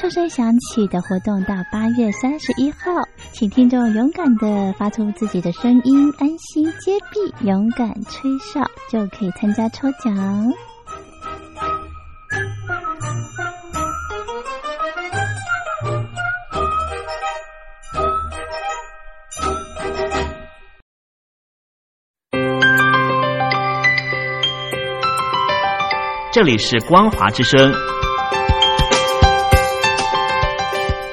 哨声响起的活动到八月三十一号，请听众勇敢的发出自己的声音，安心接币，勇敢吹哨就可以参加抽奖。这里是光华之声。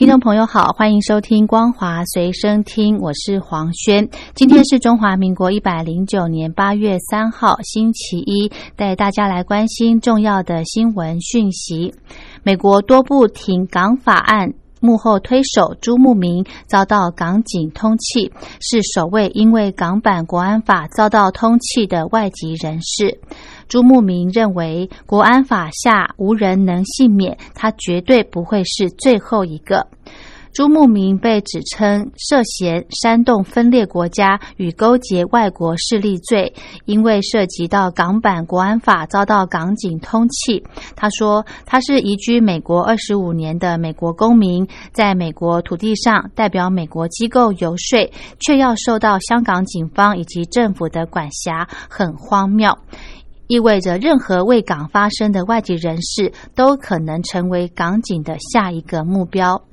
听众朋友好，欢迎收听光华随身听，我是黄轩。今天是中华民国一百零九年八月三号，星期一，带大家来关心重要的新闻讯息。美国多部挺港法案幕后推手朱慕明遭到港警通缉，是首位因为港版国安法遭到通缉的外籍人士。朱慕明认为，国安法下无人能幸免，他绝对不会是最后一个。朱慕明被指称涉嫌煽动分裂国家与勾结外国势力罪，因为涉及到港版国安法，遭到港警通缉。他说，他是移居美国二十五年的美国公民，在美国土地上代表美国机构游说，却要受到香港警方以及政府的管辖，很荒谬。意味着任何为港发生的外籍人士都可能成为港警的下一个目标。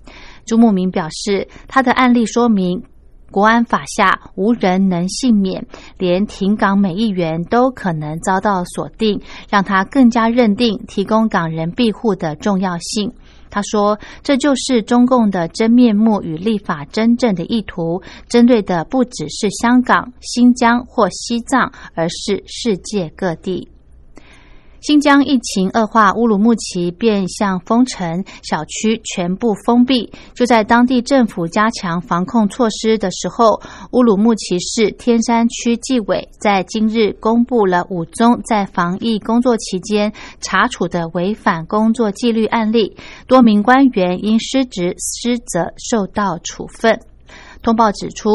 朱慕明表示，他的案例说明，国安法下无人能幸免，连停港每一员都可能遭到锁定，让他更加认定提供港人庇护的重要性。他说：“这就是中共的真面目与立法真正的意图，针对的不只是香港、新疆或西藏，而是世界各地。”新疆疫情恶化，乌鲁木齐变相封城，小区全部封闭。就在当地政府加强防控措施的时候，乌鲁木齐市天山区纪委在今日公布了五宗在防疫工作期间查处的违反工作纪律案例，多名官员因失职失责受到处分。通报指出，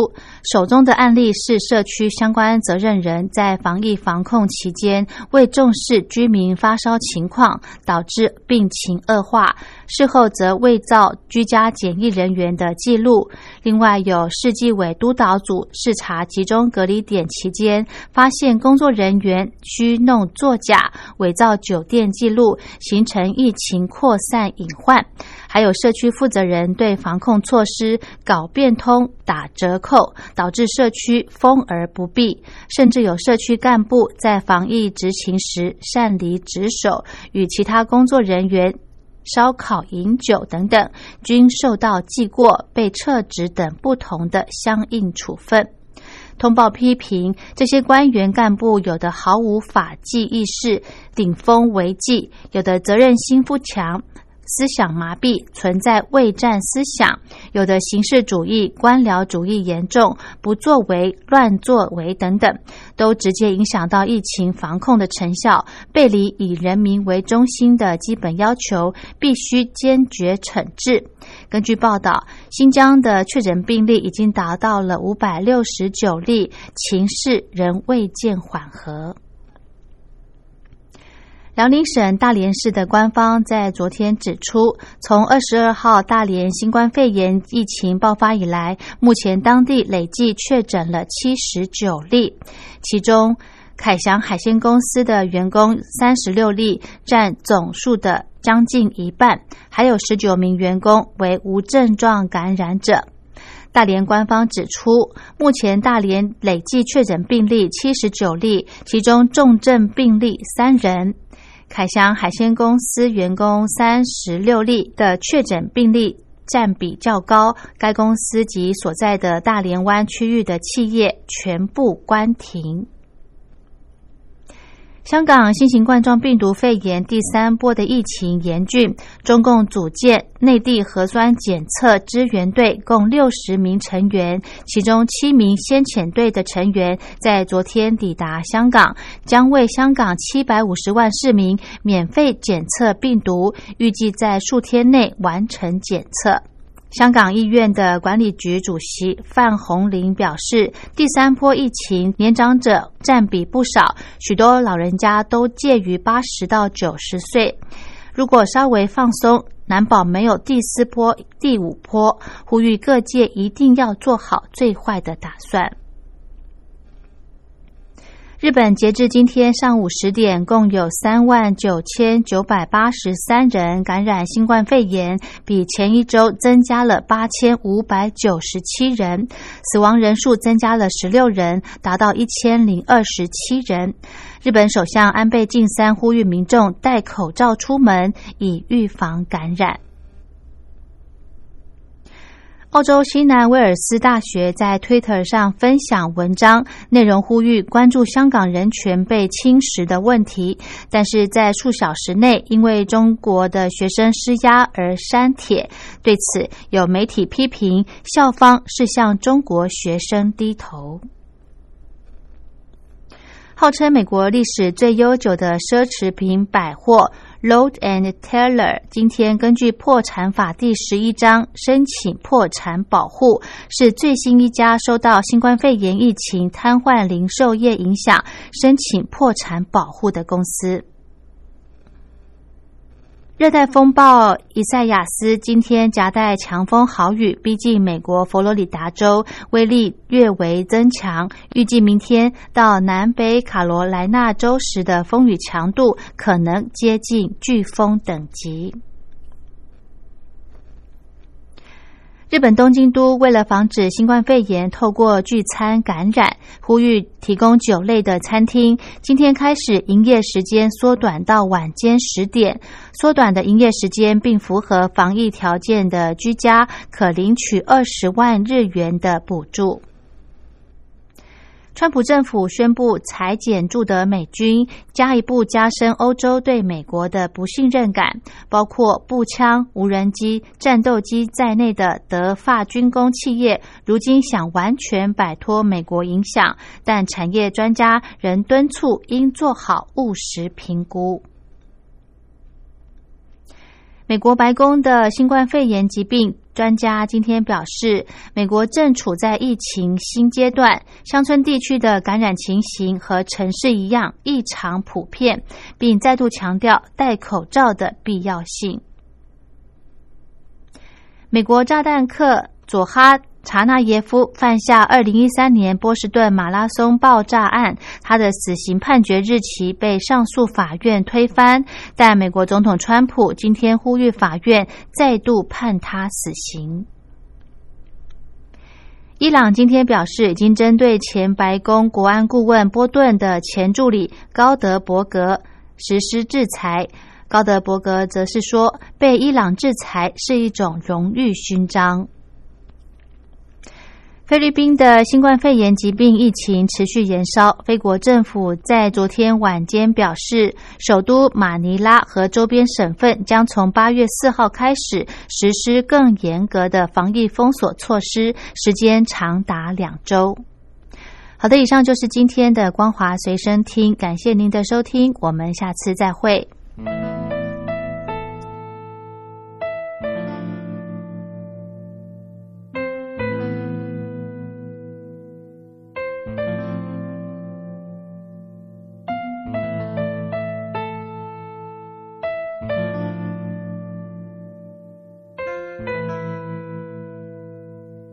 手中的案例是社区相关责任人在防疫防控期间未重视居民发烧情况，导致病情恶化。事后则伪造居家检疫人员的记录。另外，有市纪委督导组视察集中隔离点期间，发现工作人员虚弄作假、伪造酒店记录，形成疫情扩散隐患。还有社区负责人对防控措施搞变通、打折扣，导致社区封而不闭。甚至有社区干部在防疫执勤时擅离职守，与其他工作人员。烧烤、饮酒等等，均受到记过、被撤职等不同的相应处分。通报批评这些官员干部，有的毫无法纪意识，顶风违纪；有的责任心不强。思想麻痹，存在畏战思想；有的形式主义、官僚主义严重，不作为、乱作为等等，都直接影响到疫情防控的成效，背离以人民为中心的基本要求，必须坚决惩治。根据报道，新疆的确诊病例已经达到了五百六十九例，情势仍未见缓和。辽宁省大连市的官方在昨天指出，从二十二号大连新冠肺炎疫情爆发以来，目前当地累计确诊了七十九例，其中凯翔海鲜公司的员工三十六例，占总数的将近一半，还有十九名员工为无症状感染者。大连官方指出，目前大连累计确诊病例七十九例，其中重症病例三人。凯翔海鲜公司员工三十六例的确诊病例占比较高，该公司及所在的大连湾区域的企业全部关停。香港新型冠状病毒肺炎第三波的疫情严峻，中共组建内地核酸检测支援队，共六十名成员，其中七名先遣队的成员在昨天抵达香港，将为香港七百五十万市民免费检测病毒，预计在数天内完成检测。香港医院的管理局主席范红林表示，第三波疫情年长者占比不少，许多老人家都介于八十到九十岁。如果稍微放松，难保没有第四波、第五波。呼吁各界一定要做好最坏的打算。日本截至今天上午十点，共有三万九千九百八十三人感染新冠肺炎，比前一周增加了八千五百九十七人，死亡人数增加了十六人，达到一千零二十七人。日本首相安倍晋三呼吁民众戴口罩出门，以预防感染。澳洲西南威尔斯大学在 Twitter 上分享文章，内容呼吁关注香港人权被侵蚀的问题，但是在数小时内因为中国的学生施压而删帖。对此，有媒体批评校方是向中国学生低头。号称美国历史最悠久的奢侈品百货。Load and Teller 今天根据破产法第十一章申请破产保护，是最新一家受到新冠肺炎疫情瘫痪零售业影响申请破产保护的公司。热带风暴伊赛亚斯今天夹带强风豪雨逼近美国佛罗里达州，威力略为增强。预计明天到南北卡罗来纳州时的风雨强度可能接近飓风等级。日本东京都为了防止新冠肺炎透过聚餐感染，呼吁提供酒类的餐厅今天开始营业时间缩短到晚间十点。缩短的营业时间并符合防疫条件的居家可领取二十万日元的补助。川普政府宣布裁减驻德美军，加一步加深欧洲对美国的不信任感。包括步枪、无人机、战斗机在内的德法军工企业，如今想完全摆脱美国影响，但产业专家仍敦促应做好务实评估。美国白宫的新冠肺炎疾病专家今天表示，美国正处在疫情新阶段，乡村地区的感染情形和城市一样异常普遍，并再度强调戴口罩的必要性。美国炸弹客佐哈。查纳耶夫犯下二零一三年波士顿马拉松爆炸案，他的死刑判决日期被上诉法院推翻，但美国总统川普今天呼吁法院再度判他死刑。伊朗今天表示，已经针对前白宫国安顾问波顿的前助理高德伯格实施制裁。高德伯格则是说，被伊朗制裁是一种荣誉勋章。菲律宾的新冠肺炎疾病疫情持续延烧。菲国政府在昨天晚间表示，首都马尼拉和周边省份将从八月四号开始实施更严格的防疫封锁措施，时间长达两周。好的，以上就是今天的光华随身听，感谢您的收听，我们下次再会。